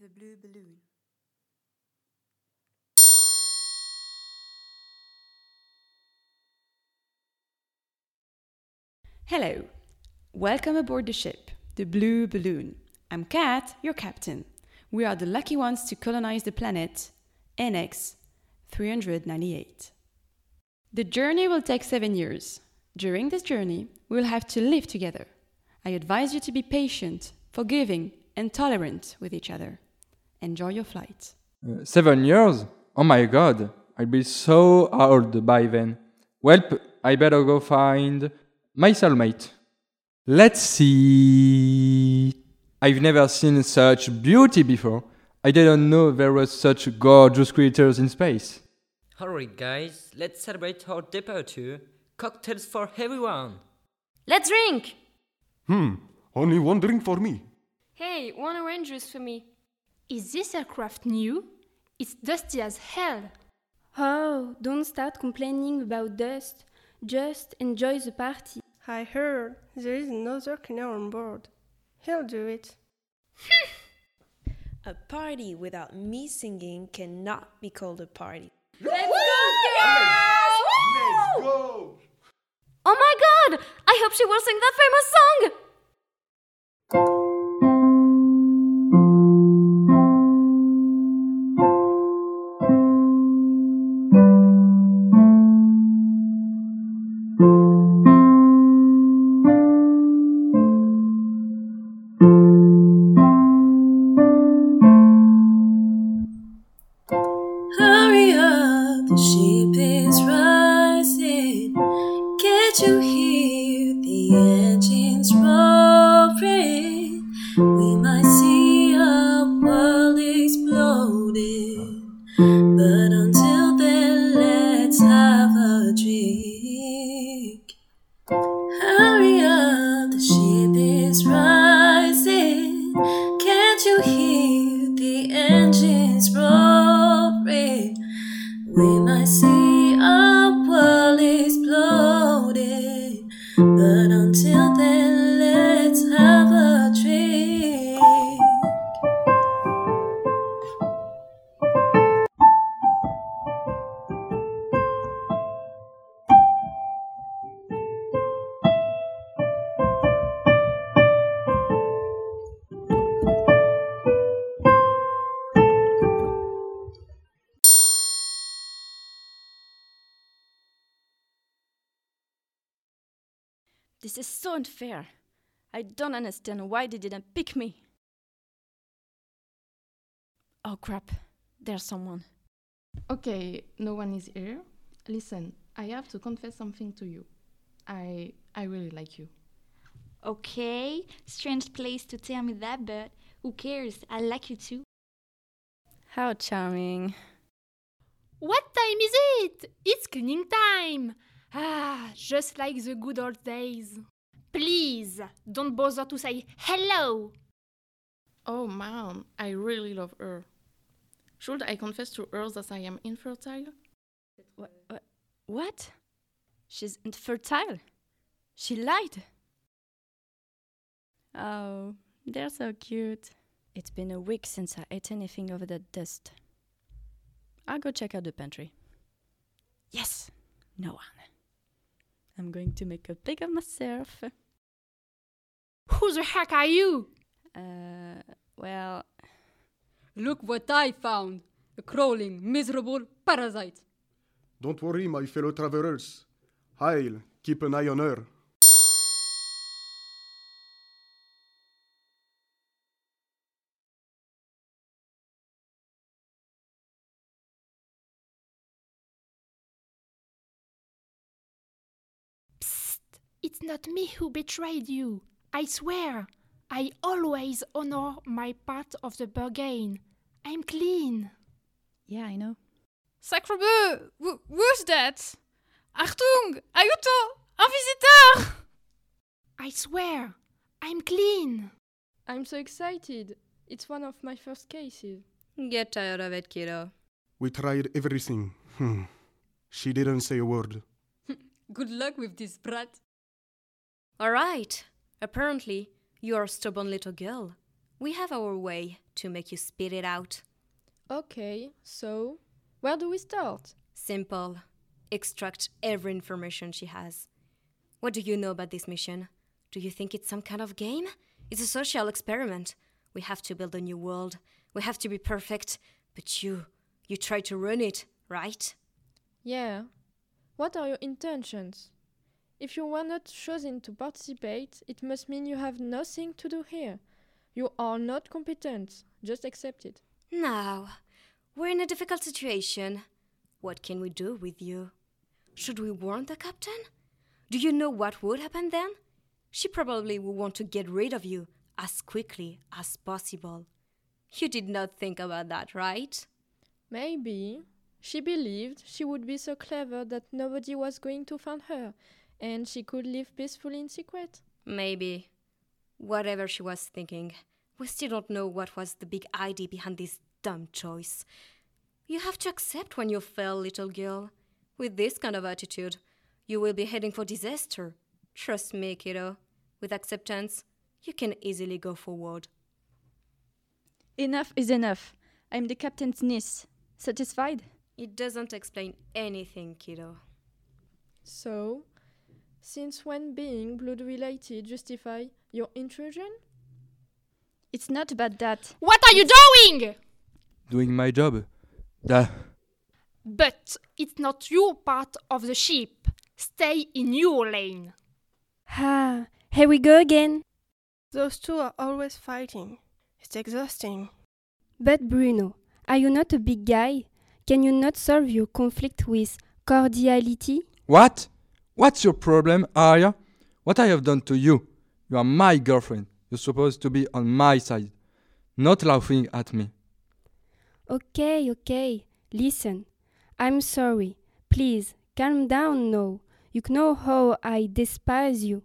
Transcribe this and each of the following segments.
The Blue Balloon. Hello, welcome aboard the ship, the Blue Balloon. I'm Kat, your captain. We are the lucky ones to colonize the planet NX 398. The journey will take seven years. During this journey, we will have to live together. I advise you to be patient, forgiving, and tolerant with each other. Enjoy your flight. Uh, seven years? Oh my god, I'll be so old by then. Welp, I better go find my soulmate. Let's see. I've never seen such beauty before. I didn't know there were such gorgeous creatures in space. Hurry, guys, let's celebrate our departure. Cocktails for everyone. Let's drink! Hmm, only one drink for me. Hey, one orange juice for me. Is this aircraft new? It's dusty as hell. Oh, don't start complaining about dust. Just enjoy the party. I heard there is another cleaner on board. He'll do it. a party without me singing cannot be called a party. Let's go, girls! Let's go! Oh my god! I hope she will sing that famous song! Engines roaring? This is so unfair. I don't understand why they didn't pick me. Oh crap, there's someone. Okay, no one is here. Listen, I have to confess something to you. I I really like you. Okay, strange place to tell me that, but who cares? I like you too. How charming. What time is it? It's cleaning time. Ah, just like the good old days. Please, don't bother to say hello. Oh man, I really love her. Should I confess to her that I am infertile? What? What? what? She's infertile. She lied. Oh, they're so cute. It's been a week since I ate anything over that dust. I'll go check out the pantry. Yes, no one. I'm going to make a pig of myself. Who the heck are you? Uh, well, Look what I found! A crawling, miserable parasite. Don't worry, my fellow travelers. I'll keep an eye on her. Not me who betrayed you. I swear. I always honor my part of the bargain. I'm clean. yeah, I know. Sacrebleu! Who, who's that? Achtung! Aiuto! Un visiteur! I swear. I'm clean. I'm so excited. It's one of my first cases. Get tired of it, kiddo. We tried everything. Hmm. She didn't say a word. Good luck with this brat. All right. Apparently, you're a stubborn little girl. We have our way to make you spit it out. Okay, so where do we start? Simple. Extract every information she has. What do you know about this mission? Do you think it's some kind of game? It's a social experiment. We have to build a new world. We have to be perfect. But you, you try to run it, right? Yeah. What are your intentions? If you were not chosen to participate, it must mean you have nothing to do here. You are not competent. Just accept it. Now, we're in a difficult situation. What can we do with you? Should we warn the captain? Do you know what would happen then? She probably would want to get rid of you as quickly as possible. You did not think about that, right? Maybe. She believed she would be so clever that nobody was going to find her, and she could live peacefully in secret. Maybe. Whatever she was thinking, we still don't know what was the big idea behind this dumb choice. You have to accept when you fail, little girl. With this kind of attitude, you will be heading for disaster. Trust me, kiddo. With acceptance, you can easily go forward. Enough is enough. I'm the captain's niece. Satisfied? It doesn't explain anything, kiddo. So, since when being blood related justify your intrusion? It's not about that. What are you doing? Doing my job. Duh. But it's not your part of the ship. Stay in your lane. Ah, here we go again. Those two are always fighting. It's exhausting. But Bruno, are you not a big guy? Can you not solve your conflict with cordiality? What? What's your problem, Arya? What I have done to you? You are my girlfriend. You're supposed to be on my side, not laughing at me. Okay, okay. Listen. I'm sorry. Please, calm down now. You know how I despise you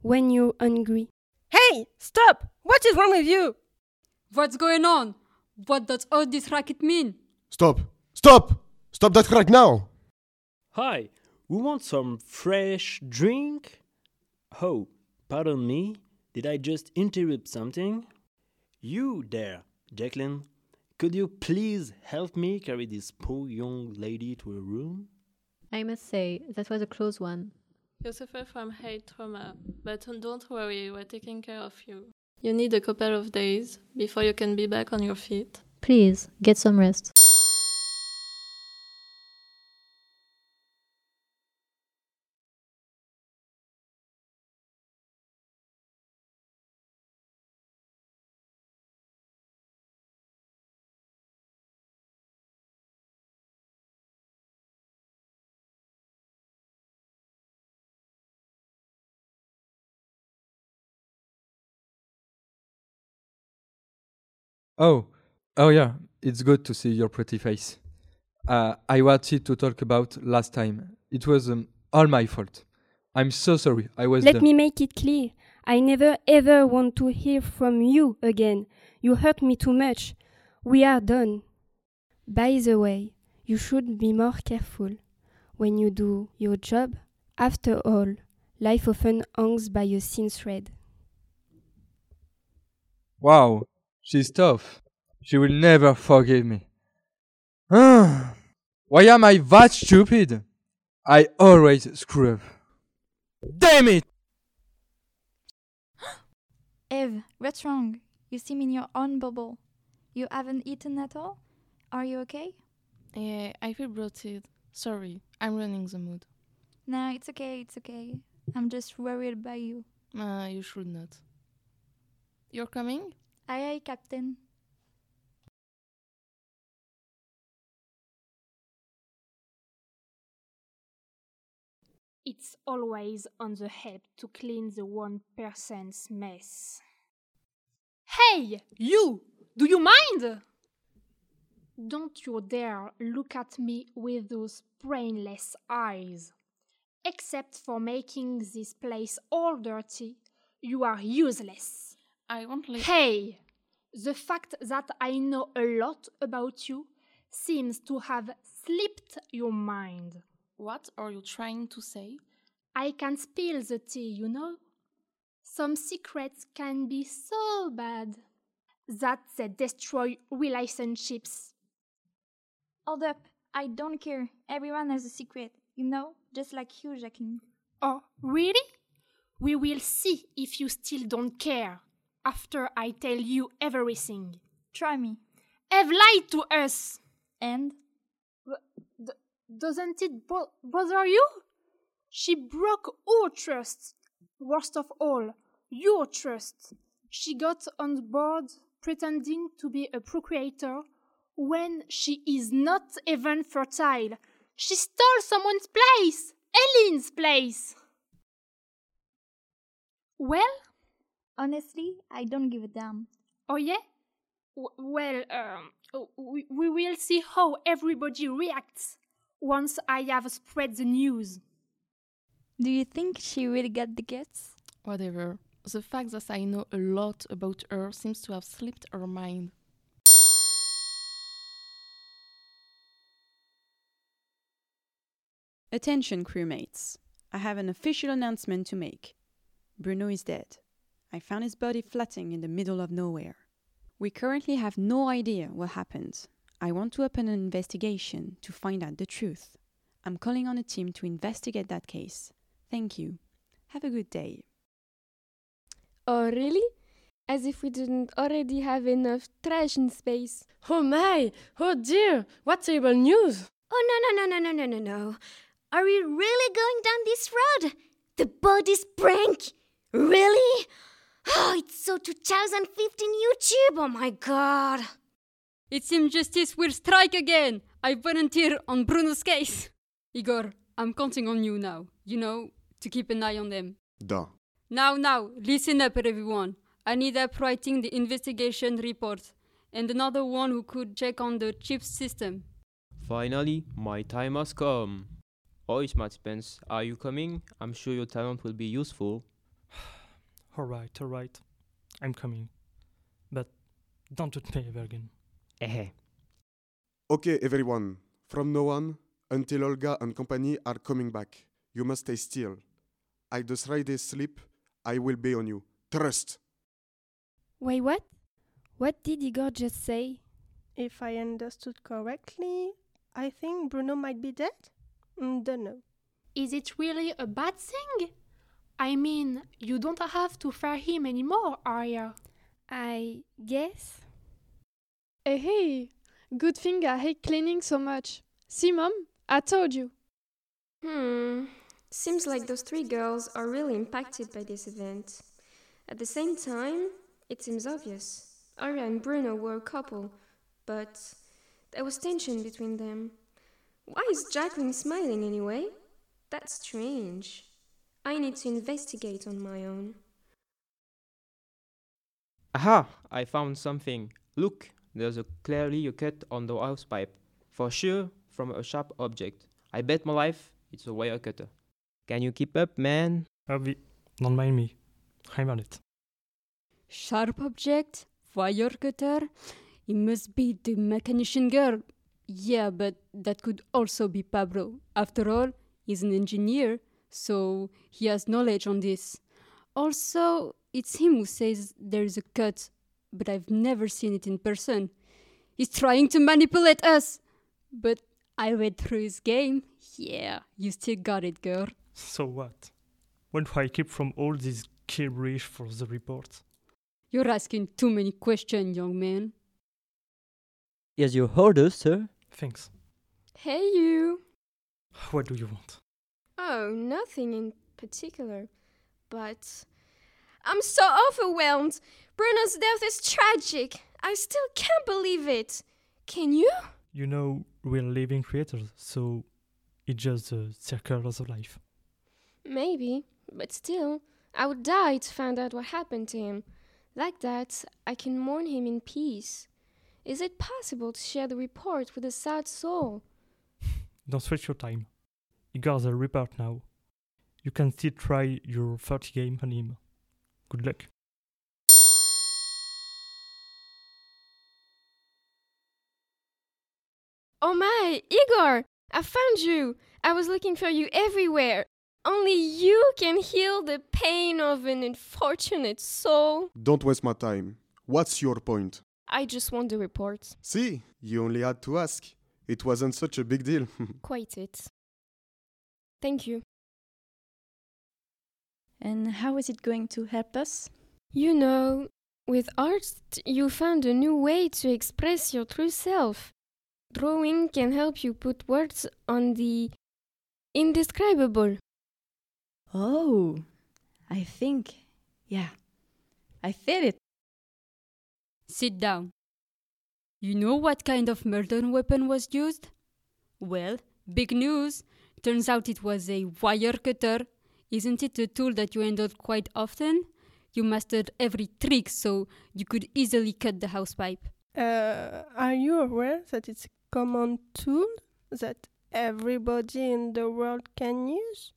when you're angry. Hey, stop! What is wrong with you? What's going on? What does all this racket mean? Stop! Stop! Stop that right now! Hi, we want some fresh drink? Oh, pardon me, did I just interrupt something? You there, Jacqueline, could you please help me carry this poor young lady to her room? I must say, that was a close one. You suffer from head trauma, but don't worry, we're taking care of you. You need a couple of days before you can be back on your feet. Please, get some rest. Oh, oh yeah, it's good to see your pretty face. Uh, I wanted to talk about last time. It was um, all my fault. I'm so sorry. I was. Let the- me make it clear. I never ever want to hear from you again. You hurt me too much. We are done. By the way, you should be more careful when you do your job. After all, life often hangs by a thin thread. Wow, she's tough. She will never forgive me. Why am I that stupid? I always screw up. Damn it! Eve, what's wrong? You seem in your own bubble. You haven't eaten at all? Are you okay? Yeah, I feel bloated. Sorry, I'm running the mood. No, it's okay, it's okay. I'm just worried about you. Uh, you should not. You're coming? Aye, aye, Captain. It's always on the help to clean the one person's mess. Hey, you! Do you mind? Don't you dare look at me with those brainless eyes. Except for making this place all dirty, you are useless. I won't let Hey! The fact that I know a lot about you seems to have slipped your mind. What are you trying to say? I can spill the tea, you know. Some secrets can be so bad. that they destroy relationships. Hold up. I don't care. Everyone has a secret. You know? Just like you, Jacqueline. Oh, really? We will see if you still don't care after I tell you everything. Try me. Have lied to us. And? D- doesn't it bo- bother you? She broke our trust. Worst of all, your trust. She got on board pretending to be a procreator when she is not even fertile. She stole someone's place, Ellen's place. Well, Honestly, I don't give a damn. oh yeah? W- well, um, we, we will see how everybody reacts once I have spread the news. Do you think she will get the guts? Whatever. The fact that I know a lot about her seems to have slipped her mind. Attention, crewmates. I have an official announcement to make. Bruno is dead. I found his body floating in the middle of nowhere. We currently have no idea what happened. I want to open an investigation to find out the truth. I'm calling on a team to investigate that case. Thank you. Have a good day. Oh, really? As if we didn't already have enough trash in space. Oh my! Oh dear! What terrible news! Oh no, no, no, no, no, no, no, no. Are we really going down this road? The body's prank! Really? Oh, it's so 2015 YouTube. Oh my god. It seems justice will strike again. I volunteer on Bruno's case. Igor, I'm counting on you now, you know, to keep an eye on them. Da. Now, now, listen up, everyone. I need help writing the investigation report and another one who could check on the chip system. Finally, my time has come. Oi, Smart Spence, are you coming? I'm sure your talent will be useful. Alright, alright. I'm coming. But don't touch me ever again. Eh. Okay, everyone. From now on, until Olga and company are coming back, you must stay still. I just try they sleep, I will be on you. Trust. Wait, what? What did Igor just say? If I understood correctly, I think Bruno might be dead? Mm, don't know. Is it really a bad thing? I mean, you don't have to fear him anymore, Arya. I guess. Hey, hey! Good thing I hate cleaning so much. See, Mom? I told you. Hmm. Seems like those three girls are really impacted by this event. At the same time, it seems obvious. Arya and Bruno were a couple, but there was tension between them. Why is Jacqueline smiling anyway? That's strange. I need to investigate on my own. Aha! I found something. Look, there's a clearly a cut on the house pipe. For sure, from a sharp object. I bet my life it's a wire cutter. Can you keep up, man? Ah Abby, don't mind me. I'm on it. Sharp object? Wire cutter? It must be the mechanician girl. Yeah, but that could also be Pablo. After all, he's an engineer, so he has knowledge on this. Also, it's him who says there's a cut, but I've never seen it in person. He's trying to manipulate us. But I read through his game. Yeah, you still got it, girl. So what? What do I keep from all this gibberish for the report? You're asking too many questions, young man. Here's your order, sir. Thanks. Hey, you! What do you want? Oh, nothing in particular. But I'm so overwhelmed. Bruno's death is tragic. I still can't believe it. Can you? You know, we're living creators, so it's just a circle of life. Maybe, but still, I would die to find out what happened to him. Like that, I can mourn him in peace. Is it possible to share the report with a sad soul? Don't waste your time. You got the report now. You can still try your 30 game on him. Good luck. Oh my, Igor! I found you! I was looking for you everywhere. Only you can heal the pain of an unfortunate soul. Don't waste my time. What's your point? I just want the report. See, you only had to ask. It wasn't such a big deal. Quite it. Thank you. And how is it going to help us? You know, with art, you found a new way to express your true self. Drawing can help you put words on the indescribable. Oh, I think, yeah, I feel it. Sit down. You know what kind of murder weapon was used? Well, big news. Turns out it was a wire cutter. Isn't it a tool that you handle quite often? You mastered every trick so you could easily cut the housepipe. Uh, are you aware that it's a common tool that everybody in the world can use?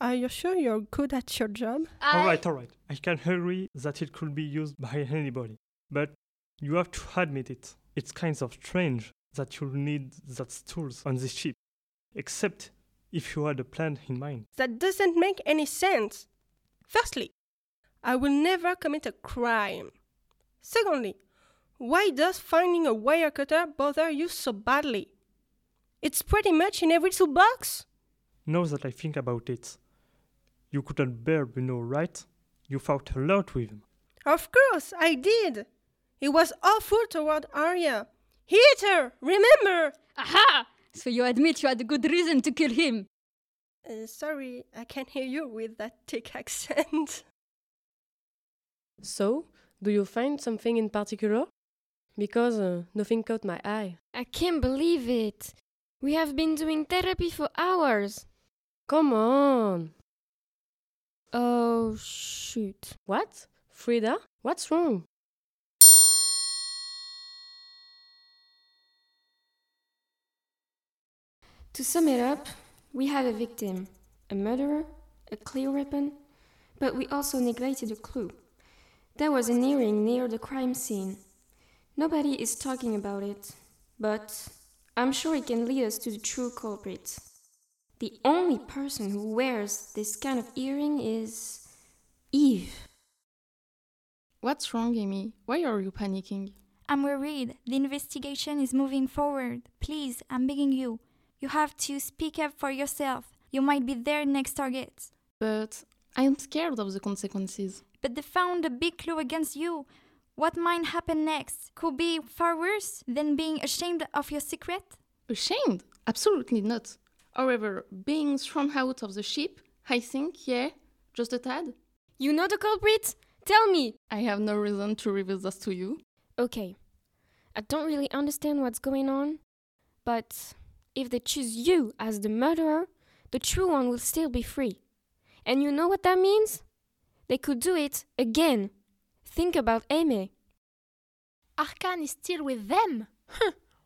Are you sure you're good at your job? Alright, alright. I can agree that it could be used by anybody. But you have to admit it. It's kind of strange that you'll need that tools on this ship. Except if you had a plan in mind. That doesn't make any sense. Firstly, I will never commit a crime. Secondly, why does finding a wire cutter bother you so badly? It's pretty much in every toolbox. Now that I think about it, you couldn't bear Bruno, right? You fought a lot with him. Of course, I did. He was awful toward Arya. He hit her, remember? Aha! So you admit you had a good reason to kill him. Uh, sorry, I can't hear you with that thick accent. So, do you find something in particular? Because uh, nothing caught my eye. I can't believe it. We have been doing therapy for hours. Come on. Oh, shoot. What? Frida? What's wrong? To sum it up, we have a victim, a murderer, a clear weapon, but we also neglected a clue. There was an earring near the crime scene. Nobody is talking about it, but I'm sure it can lead us to the true culprit. The only person who wears this kind of earring is Eve. What's wrong, Amy? Why are you panicking? I'm worried. The investigation is moving forward. Please, I'm begging you. You have to speak up for yourself. You might be their next target. But I am scared of the consequences. But they found a big clue against you. What might happen next could be far worse than being ashamed of your secret. Ashamed? Absolutely not. However, being thrown out of the ship, I think, yeah, just a tad. You know the culprit? Tell me! I have no reason to reveal this to you. Okay. I don't really understand what's going on, but if they choose you as the murderer, the true one will still be free. And you know what that means? They could do it again. Think about Amy. Arkan is still with them?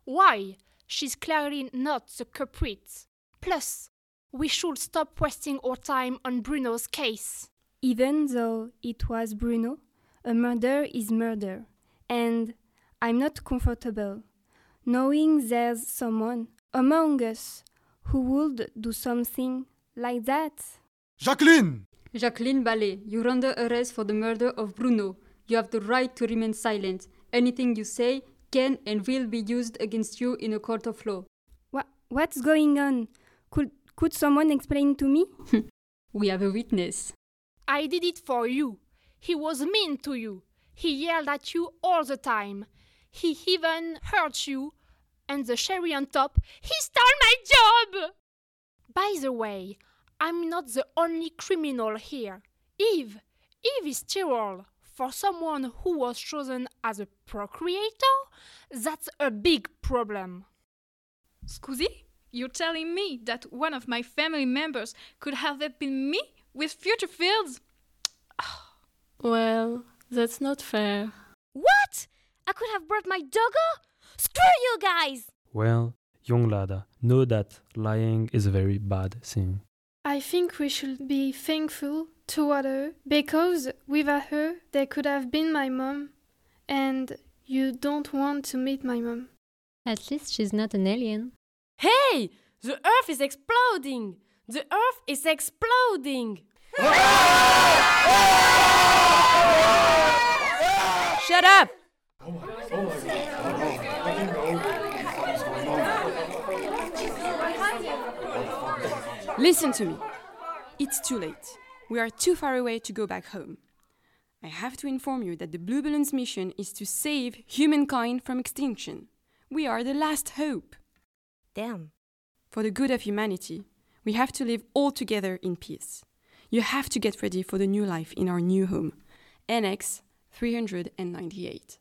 Why? She's clearly not the culprit. Plus, we should stop wasting our time on Bruno's case. Even though it was Bruno, a murder is murder, and I'm not comfortable knowing there's someone among us who would do something like that. Jacqueline! Jacqueline Ballet, you're under arrest for the murder of Bruno. You have the right to remain silent. Anything you say can and will be used against you in a court of law. What what's going on? Could could someone explain to me? we have a witness. I did it for you. He was mean to you. He yelled at you all the time. He even hurt you. And the cherry on top, he stole my job! By the way, I'm not the only criminal here. Eve, Eve is sterile. For someone who was chosen as a procreator, that's a big problem. Scusi? You're telling me that one of my family members could have been me with future fields? Well, that's not fair. What? I could have brought my doggo? Screw you guys! Well, young lad, know that lying is a very bad thing. I think we should be thankful toward her because without her, there could have been my mom, and you don't want to meet my mom. At least she's not an alien. Hey! The Earth is exploding! The Earth is exploding! Shut up! Listen to me. It's too late. We are too far away to go back home. I have to inform you that the Blue Balloon's mission is to save humankind from extinction. We are the last hope. Damn. For the good of humanity, we have to live all together in peace. You have to get ready for the new life in our new home. NX 398.